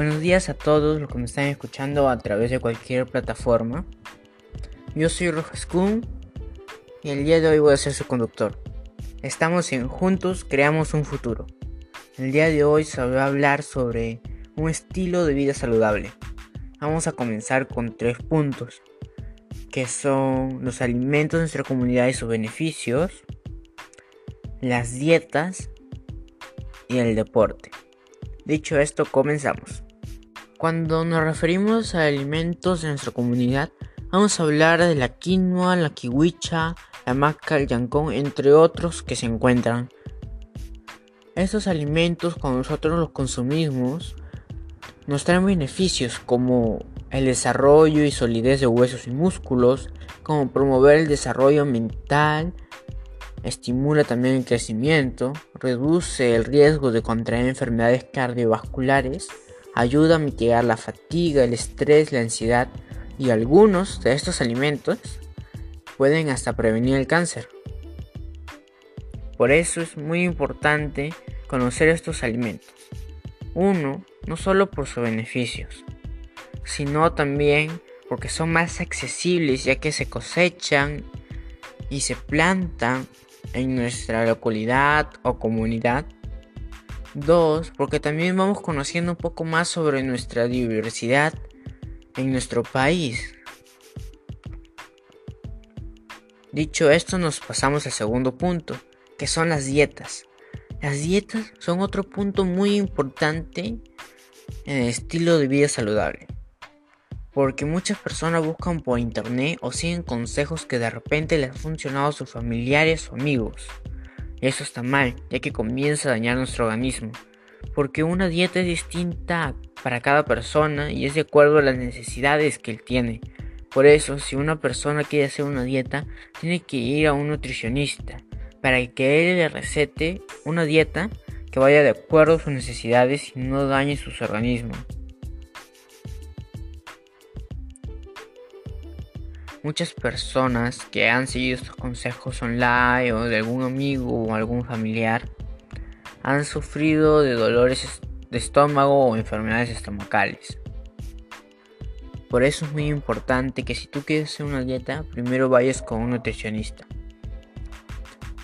Buenos días a todos los que me están escuchando a través de cualquier plataforma. Yo soy Rojas Kuhn y el día de hoy voy a ser su conductor. Estamos en Juntos Creamos un Futuro. El día de hoy se va a hablar sobre un estilo de vida saludable. Vamos a comenzar con tres puntos, que son los alimentos de nuestra comunidad y sus beneficios, las dietas y el deporte. Dicho esto, comenzamos. Cuando nos referimos a alimentos de nuestra comunidad, vamos a hablar de la quinoa, la kiwicha, la maca, el yancón, entre otros que se encuentran. Estos alimentos, cuando nosotros los consumimos, nos traen beneficios como el desarrollo y solidez de huesos y músculos, como promover el desarrollo mental, estimula también el crecimiento, reduce el riesgo de contraer enfermedades cardiovasculares, ayuda a mitigar la fatiga, el estrés, la ansiedad y algunos de estos alimentos pueden hasta prevenir el cáncer. Por eso es muy importante conocer estos alimentos. Uno, no solo por sus beneficios, sino también porque son más accesibles ya que se cosechan y se plantan en nuestra localidad o comunidad. Dos, porque también vamos conociendo un poco más sobre nuestra diversidad en nuestro país. Dicho esto, nos pasamos al segundo punto, que son las dietas. Las dietas son otro punto muy importante en el estilo de vida saludable porque muchas personas buscan por internet o siguen consejos que de repente les han funcionado a sus familiares o amigos. Eso está mal, ya que comienza a dañar nuestro organismo, porque una dieta es distinta para cada persona y es de acuerdo a las necesidades que él tiene. Por eso, si una persona quiere hacer una dieta, tiene que ir a un nutricionista para que él le recete una dieta que vaya de acuerdo a sus necesidades y no dañe sus organismos. Muchas personas que han seguido estos consejos online o de algún amigo o algún familiar han sufrido de dolores de estómago o enfermedades estomacales. Por eso es muy importante que si tú quieres hacer una dieta, primero vayas con un nutricionista.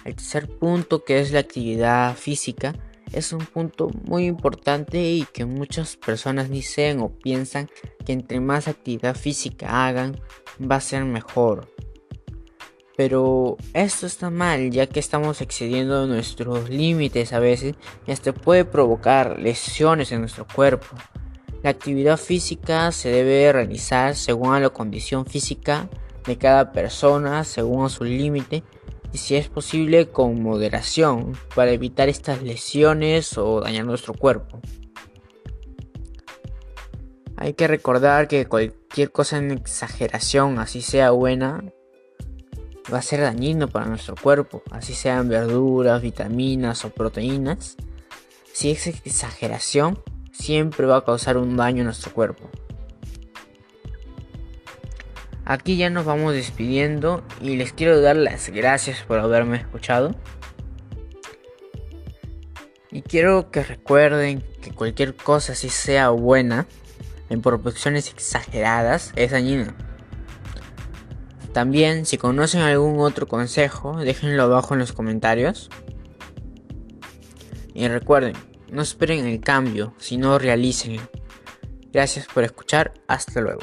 El tercer punto que es la actividad física es un punto muy importante y que muchas personas dicen o piensan que entre más actividad física hagan va a ser mejor. Pero esto está mal ya que estamos excediendo nuestros límites a veces y hasta puede provocar lesiones en nuestro cuerpo. La actividad física se debe realizar según la condición física de cada persona, según su límite y si es posible con moderación para evitar estas lesiones o dañar nuestro cuerpo. Hay que recordar que cualquier cosa en exageración, así sea buena, va a ser dañino para nuestro cuerpo, así sean verduras, vitaminas o proteínas. Si es exageración, siempre va a causar un daño a nuestro cuerpo. Aquí ya nos vamos despidiendo y les quiero dar las gracias por haberme escuchado. Y quiero que recuerden que cualquier cosa, si sea buena, en proporciones exageradas, es dañina. También, si conocen algún otro consejo, déjenlo abajo en los comentarios. Y recuerden, no esperen el cambio, sino realícenlo. Gracias por escuchar, hasta luego.